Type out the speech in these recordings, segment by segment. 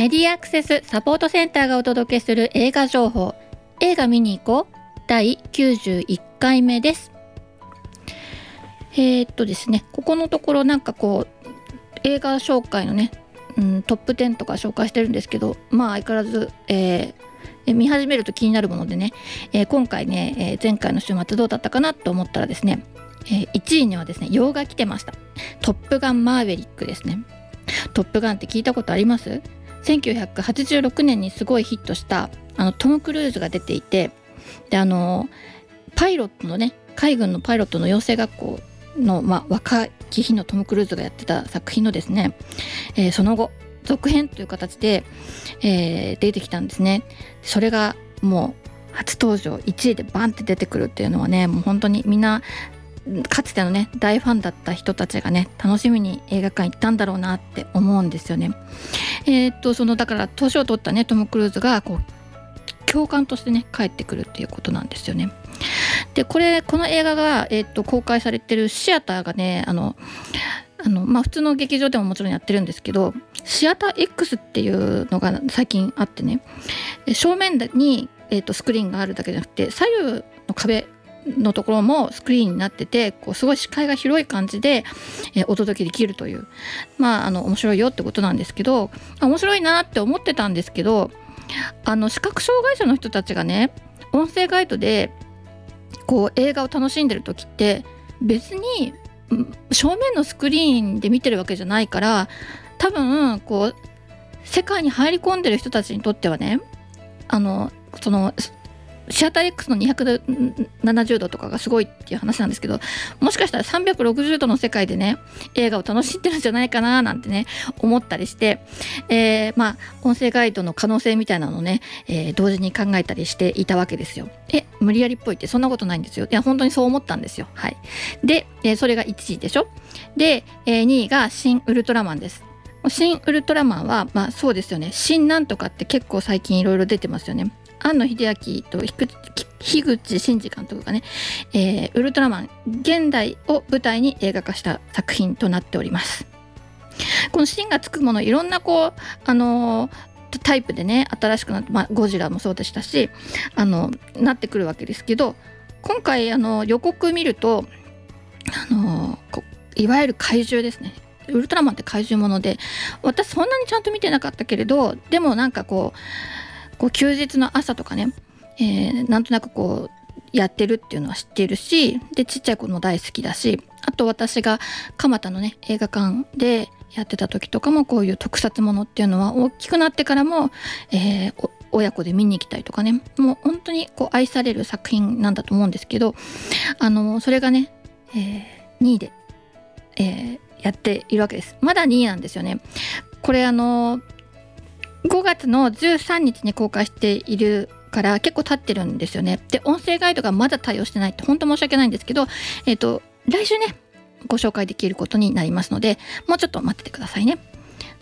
メディアアクセスサポートセンターがお届けする映画情報。映画見に行こう。第91回目です。えー、っとですねここのところなんかこう映画紹介のね、うん、トップ10とか紹介してるんですけどまあ相変わらず、えー、見始めると気になるものでね、えー、今回ね、えー、前回の週末どうだったかなと思ったらですね、えー、1位にはですね洋画来てました「トップガンマーヴェリック」ですね。トップガンって聞いたことあります？1986年にすごいヒットしたあのトム・クルーズが出ていてであのパイロットのね海軍のパイロットの養成学校の、まあ、若き日のトム・クルーズがやってた作品のですね、えー、その後続編という形で、えー、出てきたんですね。それがもう初登場1位でバンって出てくるっていうのはねもう本当にみんなかつてのね大ファンだった人たちがね楽しみに映画館行ったんだろうなって思うんですよね。えー、っとそのだから年を取ったねトム・クルーズがこう教官としてね帰ってくるっていうことなんですよね。でこれこの映画が、えー、っと公開されてるシアターがねあのあのまあ、普通の劇場でももちろんやってるんですけどシアター X っていうのが最近あってね正面に、えー、とスクリーンがあるだけじゃなくて左右の壁のところもスクリーンになっててこうすごい視界が広い感じで、え、お届けできるというまああの面白いよってことなんですけど面白いなって思ってたんですけどあの視覚障害者の人たちがね音声ガイドでこう映画を楽しんでる時って別に正面のスクリーンで見てるわけじゃないから多分こう世界に入り込んでる人たちにとってはねあのそのシアター X の270度とかがすごいっていう話なんですけどもしかしたら360度の世界でね映画を楽しんでるんじゃないかななんてね思ったりして、えー、まあ音声ガイドの可能性みたいなのをね、えー、同時に考えたりしていたわけですよ。え無理やりっぽいってそんなことないんですよ。いや本当にそう思ったんですよ。はい。で、えー、それが1位でしょ？で、え、2位が「新ウルトラマン」です。新ウルトラマンはまあそうですよね新なんとかって結構最近いろいろ出てますよね庵野秀明と樋口真嗣監督がね、えー、ウルトラマン現代を舞台に映画化した作品となっております。この芯がつくものいろんなこうあのータイプでね新しくなって、まあ、ゴジラもそうでしたしあのなってくるわけですけど今回あの予告見るとあのいわゆる怪獣ですねウルトラマンって怪獣もので私そんなにちゃんと見てなかったけれどでもなんかこうこう休日の朝とかね、えー、なんとなくこうやってるっていうのは知ってるしでちっちゃい子も大好きだしあと私が蒲田のね映画館でやってた時とかもこういう特撮ものっていうのは大きくなってからも、えー、親子で見に行きたいとかねもう本当にこう愛される作品なんだと思うんですけどあのそれがね、えー、2位で、えー、やっているわけです。まだ2位なんですよね。これあの5月の13日に公開しているから結構経ってるんですよね。で音声ガイドがまだ対応してないって本当申し訳ないんですけど、えっ、ー、と来週ねご紹介できることになりますのでもうちょっと待っててくださいね。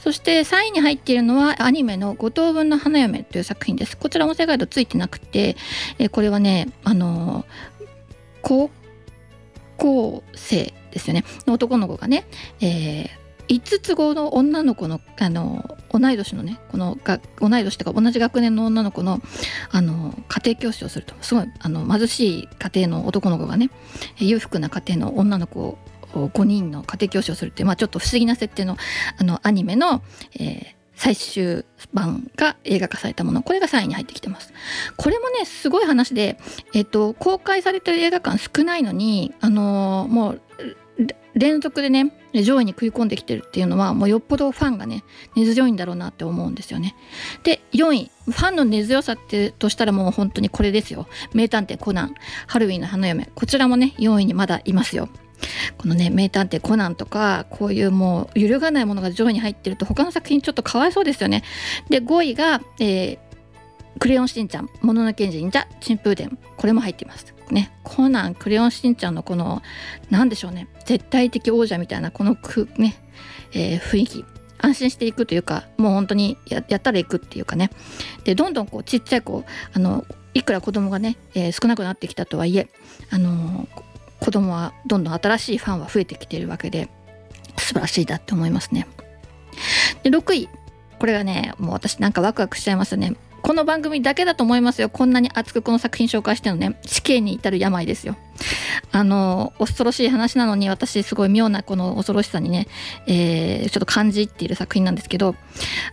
そして3位に入っているのはアニメの「五等分の花嫁」という作品です。こちら音声ガイドついてなくて、えー、これはねあの高校生ですよねの男の子がね、えー5つ子の女の子のあの同い年のねこのが同い年とか同じ学年の女の子のあの家庭教師をすると。すごいあの貧しい家庭の男の子がね裕福な家庭の女の子を5人の家庭教師をするって、まあ、ちょっと不思議な設定のあのアニメの、えー、最終版が映画化されたもの。これが3位に入ってきてます。これもねすごい話で、えっと、公開されてる映画館少ないのにあのもう連続でね上位に食い込んできてるっていうのはもうよっぽどファンがね根強いんだろうなって思うんですよね。で4位ファンの根強さってとしたらもう本当にこれですよ「名探偵コナンハロウィンの花嫁」こちらもね4位にまだいますよ。このね名探偵コナンとかこういうもう揺るがないものが上位に入ってると他の作品ちょっとかわいそうですよね。で5位が、えークレヨンしんちゃん、もののけんじ忍者、チンプーデン、これも入っています。ね、コナン、クレヨンしんちゃんのこの、なんでしょうね、絶対的王者みたいなこのく、ね、えー、雰囲気、安心していくというか、もう本当にやったら行くっていうかね。で、どんどんこうちっちゃい子、あの、いくら子供がね、えー、少なくなってきたとはいえ、あのー、子供はどんどん新しいファンは増えてきているわけで、素晴らしいだって思いますね。で、6位。これがねもう私なんかワクワクしちゃいますよねこの番組だけだと思いますよ。こんなに熱くこの作品紹介してのね。死刑に至る病ですよ。あの恐ろしい話なのに私すごい妙なこの恐ろしさにね、えー、ちょっと感じっている作品なんですけど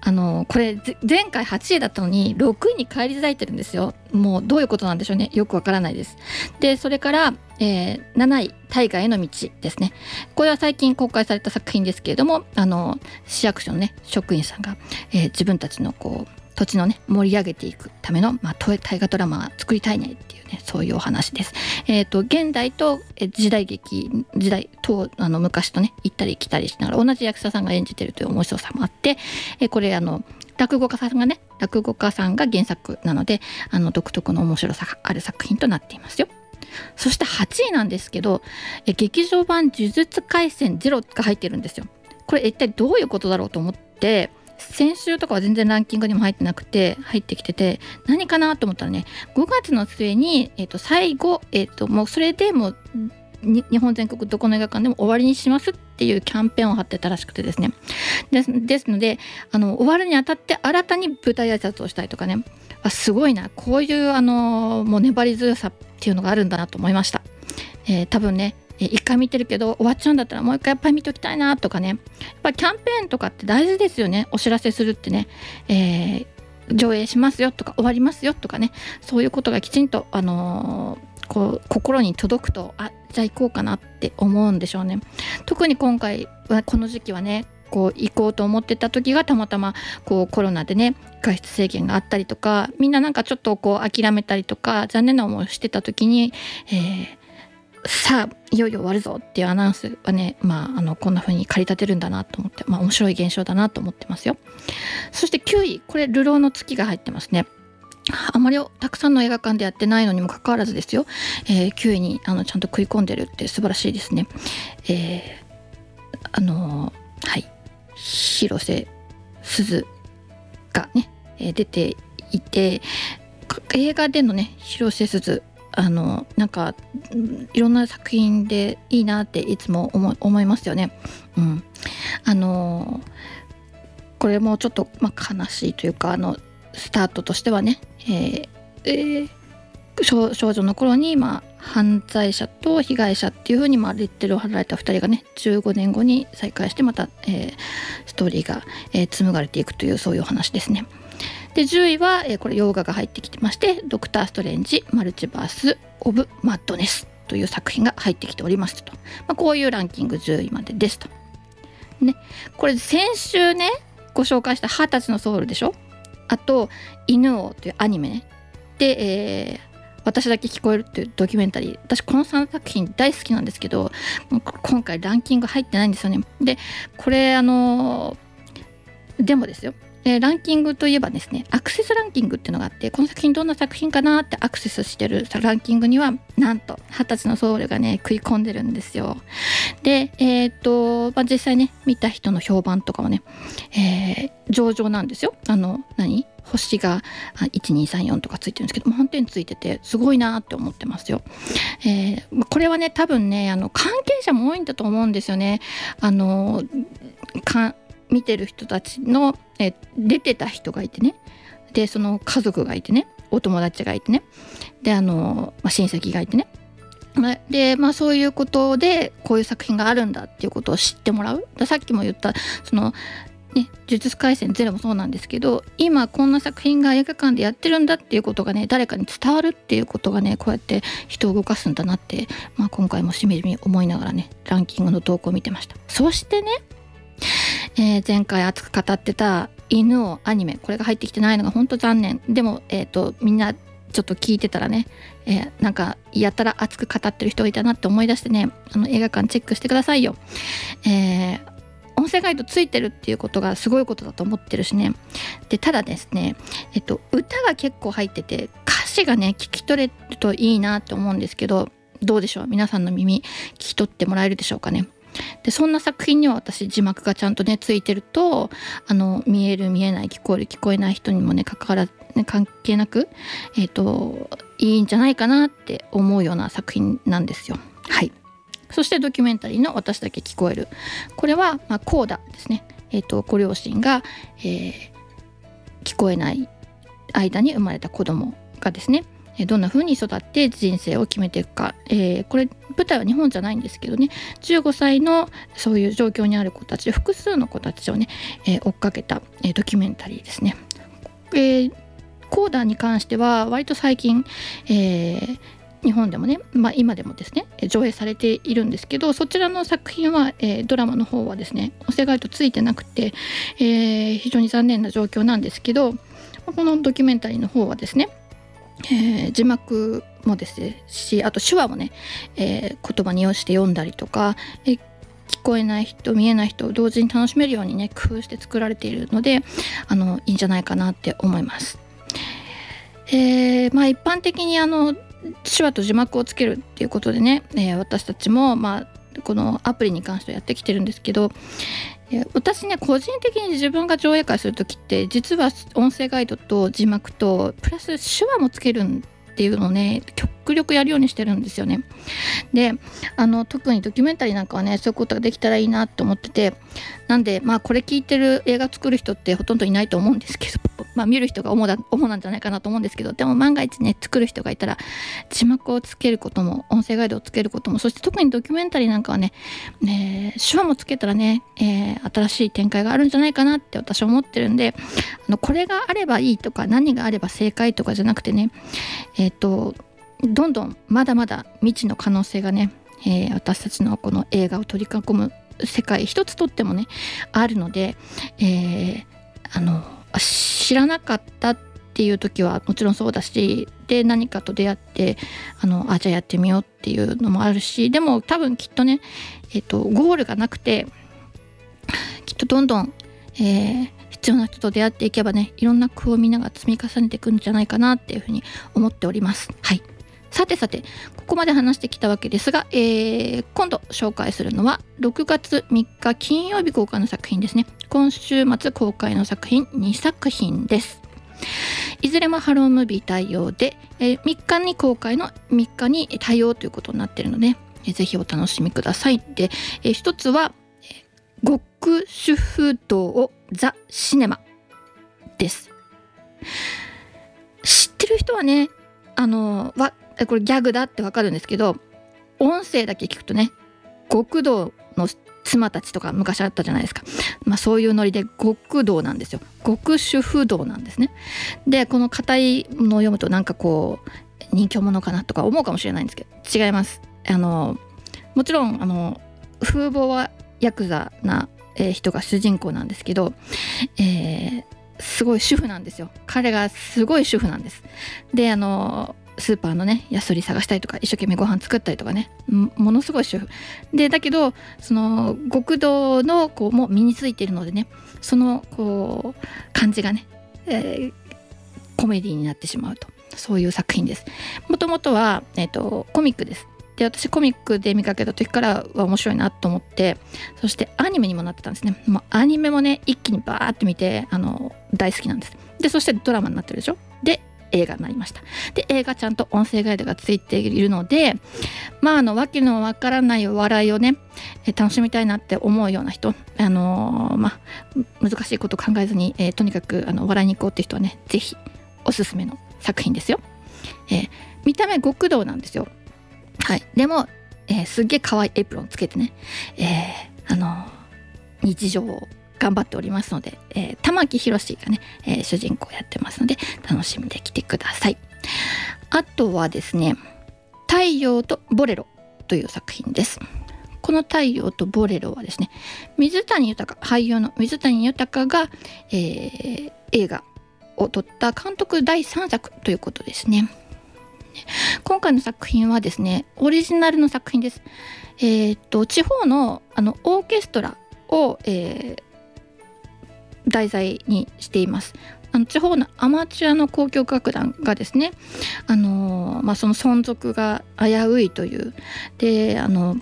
あのこれ前回8位だったのに6位に返り咲いてるんですよ。もうどういうことなんでしょうね。よくわからないです。でそれから、えー、7位大河への道ですね。これは最近公開された作品ですけれどもあの市役所のね職員さんが、えー、自分たちのこう土地のね盛り上げていくための、まあ、大河ドラマ作りたいねっていうねそういうお話です。えっ、ー、と現代と時代劇時代とあの昔とね行ったり来たりしながら同じ役者さんが演じてるという面白さもあって、えー、これあの落語家さんがね落語家さんが原作なのであの独特の面白さがある作品となっていますよ。そして8位なんですけど劇場版「呪術廻戦ゼロが入ってるんですよ。これ一体どういうことだろうと思って先週とかは全然ランキングにも入ってなくて入ってきてて何かなと思ったらね5月の末に、えー、と最後、えー、ともうそれでもう日本全国どこの映画館でも終わりにしますっていうキャンペーンを貼ってたらしくてですね。ですですのであの終わるにあたって新たに舞台挨拶をしたりとかね。あすごいな。こういうあのもう粘り強さっていうのがあるんだなと思いました、えー、多分ね一回見てるけど終わっちゃうんだったらもう一回やっぱり見ときたいなとかね。やっぱキャンペーンとかって大事ですよね。お知らせするってね、えー、上映しますよとか終わりますよとかね。そういうことがきちんと、あのー、こう心に届くとあじゃあ行こうかなって思うんでしょうね。特に今回はこの時期はねこう行こうと思ってた時がたまたまこうコロナでね外出制限があったりとかみんななんかちょっとこう諦めたりとか残念な思いをしてた時に、えーさあいよいよ終わるぞっていうアナウンスはね、まあ、あのこんな風に駆り立てるんだなと思って、まあ、面白い現象だなと思ってますよ。そして9位これ「流浪の月」が入ってますね。あまりたくさんの映画館でやってないのにもかかわらずですよ、えー、9位にあのちゃんと食い込んでるって素晴らしいですね。えー、あのー、はい。広瀬すずがね、え、出ていて映画でのね広瀬すずあのなんかいろんな作品でいいなっていつも思いますよね。うん、あのこれもちょっと、まあ、悲しいというかあのスタートとしてはね、えーえー、少少女の頃に、まあ、犯罪者と被害者っていう風にまあレッテルを貼られた2人がね15年後に再会してまた、えー、ストーリーが、えー、紡がれていくというそういうお話ですね。で10位は、えー、これ洋画が入ってきてまして「ドクター・ストレンジ・マルチバース・オブ・マッドネス」という作品が入ってきておりますと、まあ、こういうランキング10位までですと。ね、これ先週ねご紹介した「二十歳のソウル」でしょ？あと「犬王」というアニメね。で、えー私だけ聞こえるっていうドキュメンタリー。私この3作品大好きなんですけど今回ランキング入ってないんですよね。でこれあのでもですよ。でランキングといえばですねアクセスランキングっていうのがあってこの作品どんな作品かなってアクセスしてるランキングにはなんと二十歳のソウルがね食い込んでるんですよでえっ、と、まあ、実際ね見た人の評判とかはね、えー、上々なんですよあの何？星が1234とかついてるんですけど満点ついててすごいなって思ってますよ。えー、これはね多分ねあの関係者も多いんだと思うんですよね。あのか見てる人たちの、え出てた人がいてね。でその家族がいてね。お友達がいてね。であの、まあ、親戚がいてね。でまあそういうことでこういう作品があるんだっていうことを知ってもらう。さっきも言ったそのね、呪術廻戦ゼロもそうなんですけど今こんな作品が映画館でやってるんだっていうことがね誰かに伝わるっていうことがねこうやって人を動かすんだなって、まあ、今回もしみじみ思いながらねランキングの投稿を見てました。そしてねえー、前回熱く語ってた犬をアニメこれが入ってきてないのが本当残念。でも、えーと、みんなちょっと聞いてたらね、えー、なんかやたら熱く語ってる人がいたなって思い出してねあの映画館チェックしてくださいよ。えー、音声ガイドついてるっていうことがすごいことだと思ってるしね。でただですね、えっと、歌が結構入ってて歌詞がね聞き取れるといいなって思うんですけどどうでしょう？皆さんの耳聞き取ってもらえるでしょうかね？でそんな作品には私字幕がちゃんとねついてるとあの見える見えない聞こえる聞こえない人にもね関わらね、関係なく、えーと、いいんじゃないかなって思うような作品なんですよ。はい。そしてドキュメンタリーの「私だけ聞こえる」これは、まあ、コーダですね、えーと、ご両親が、えー聞こえない間に生まれた子供がですね。どんな風に育って人生を決めていくか、えー、これ舞台は日本じゃないんですけどね15歳のそういう状況にある子たち複数の子たちをね、えー、追っかけた、えー、ドキュメンタリーですね。えー、コーダーに関しては割と最近、えー、日本でもね、まあ、今でもですね上映されているんですけどそちらの作品は、えー、ドラマの方はですね音声ガイドついてなくて、えー、非常に残念な状況なんですけどこのドキュメンタリーの方はですねえー、字幕もですしあと手話もね、えー、言葉に用して読んだりとか、えー、聞こえない人見えない人を同時に楽しめるようにね工夫して作られているのであのいいんじゃないかなって思います。えー、まあ一般的にあの手話と字幕をつけるっていうことでね、え、私たちもまあこのアプリに関してはやってきてるんですけど、私ね個人的に自分が上映会する時って実は音声ガイドと字幕とプラス手話もつけるんっていうのをね極力やるようにしてるんですよね。であの特にドキュメンタリーなんかはねそういうことができたらいいなと思っててなんでまあこれ聞いてる映画作る人ってほとんどいないと思うんですけどまあ見る人が主だ主なんじゃないかなと思うんですけどでも万が一ね作る人がいたら字幕をつけることも音声ガイドをつけることもそして特にドキュメンタリーなんかはね、ね手話もつけたらね、えー、新しい展開があるんじゃないかなって私は思ってるんであのこれがあればいいとか何があれば正解とかじゃなくてねえっ、ー、とどんどんまだまだ未知の可能性がね、えー、私たちのこの映画を取り囲む世界一つとってもねあるので、えー、あの知らなかったっていう時はもちろんそうだしで何かと出会ってあのあじゃあやってみようっていうのもあるしでも多分きっとね、えーと、ゴールがなくてきっとどんどん、えー、必要な人と出会っていけばねいろんな工夫をみんなが積み重ねていくんじゃないかなっていうふうに思っております。はいさてさてここまで話してきたわけですが、えー、今度紹介するのは6月3日金曜日公開の作品ですね。今週末公開の作品2作品です。いずれもハロームービー対応で、えー、3日に公開の3日に対応ということになってるので、えー、ぜひお楽しみください。で、えー、一つは「極主婦道ザ・シネマ」です。知ってる人はねあのはこれギャグだってわかるんですけど音声だけ聞くとね極道の妻たちとか昔あったじゃないですか、まあ、そういうノリで極道なんですよ。極主婦道なんですね。でこの硬いのを読むとなんかこう人気者かなとか思うかもしれないんですけど違います。あのもちろんあの風貌はヤクザな、え、人が主人公なんですけど、えー、すごい主婦なんですよ。彼がすごい主婦なんです。であのスーパーのねヤスリ探したりとか一生懸命ご飯作ったりとかね。ものすごい主婦。でだけどその極道のこうも身についているのでねそのこう感じがね、えー、コメディになってしまうと。そういう作品です。もともとは、えーと、コミックです。で私コミックで見かけた時からは面白いなと思ってそしてアニメにもなってたんですね。もうアニメもね一気にバーって見てあの大好きなんです。でそしてドラマになってるでしょ。で映画になりました。で映画ちゃんと音声ガイドがついているのでまああの訳のわからないお笑いをね楽しみたいなって思うような人あのー、まあ難しいこと考えずに、えー、とにかくあの笑いに行こうって人はね是非おすすめの作品ですよ、えー、見た目極道なんですよ。はい。でも、え、すっげえ可愛いエプロンつけてね、えー、あの日常を頑張っておりますので、えー、玉木宏がね、えー、主人公やってますので楽しみで来てください。あとはですね「太陽とボレロ」という作品です。この「太陽とボレロ」はですね水谷豊俳優の水谷豊が、えー、映画を撮った監督第3作ということですね。今回の作品はですねオリジナルの作品です。えー、っと地方のあのオーケストラを、えー、題材にしています。あの地方のアマチュアの交響楽団がですね、あのまあ、その存続が危ういというであの、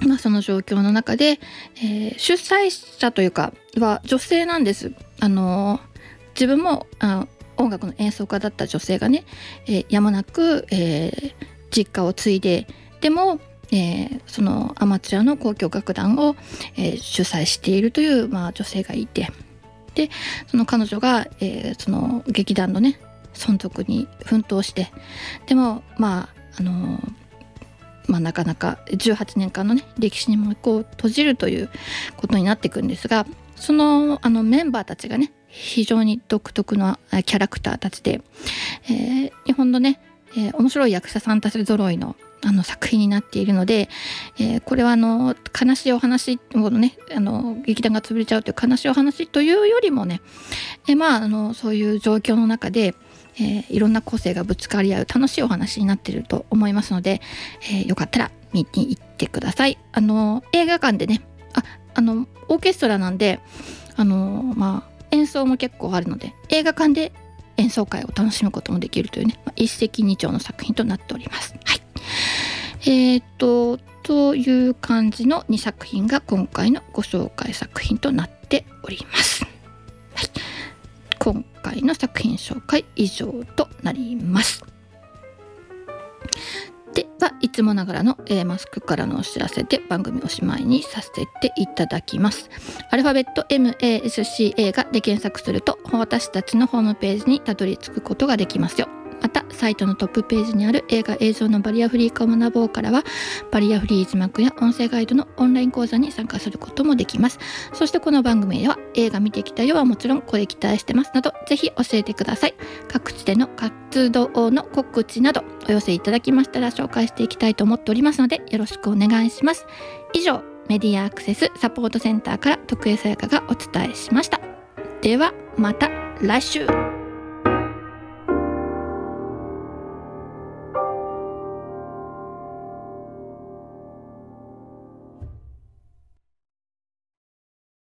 まあ、その状況の中で、えー、主催者というかは女性なんです。あの自分もあ音楽の演奏家だった女性がね、えー、やもなく、えー、実家を継いででもえー、そのアマチュアの交響楽団を、えー、主催しているという、まあ、女性がいて。でその彼女が、えー、その劇団のね存続に奮闘して。でもまああのーまあ、なかなか18年間のね歴史にもこう閉じるということになっていくんですがそのあのメンバーたちがね非常に独特なキャラクターたちで、えー、日本のね、えー、面白い役者さんたち揃いのあの作品になっているので、えー、これはあの悲しいお話このねあの劇団が潰れちゃうという悲しいお話というよりもね、えー、まああのそういう状況の中で、えー、いろんな個性がぶつかり合う楽しいお話になっていると思いますので、えー、よかったら見に行ってください。あの映画館でねああのオーケストラなんであのまあ演奏も結構あるので映画館で演奏会を楽しむこともできるというね、まあ、一石二鳥の作品となっております。はいえー、っとという感じの2作品が今回のご紹介作品となっております。はい、今回の作品紹介以上となります。ではいつもながらの A マスクからのお知らせで番組おしまいにさせていただきます。アルファベット MASCA がで検索すると私たちのホームページにたどり着くことができますよ。またサイトのトップページにある映画映像のバリアフリー化を学ぼうからはバリアフリー字幕や音声ガイドのオンライン講座に参加することもできます。そしてこの番組では映画見てきたよはもちろんこれ期待してますなどぜひ教えてください。各地での活動の告知などお寄せいただきましたら紹介していきたいと思っておりますのでよろしくお願いします。以上メディアアクセスサポートセンターから徳江さやかがお伝えしました。ではまた来週。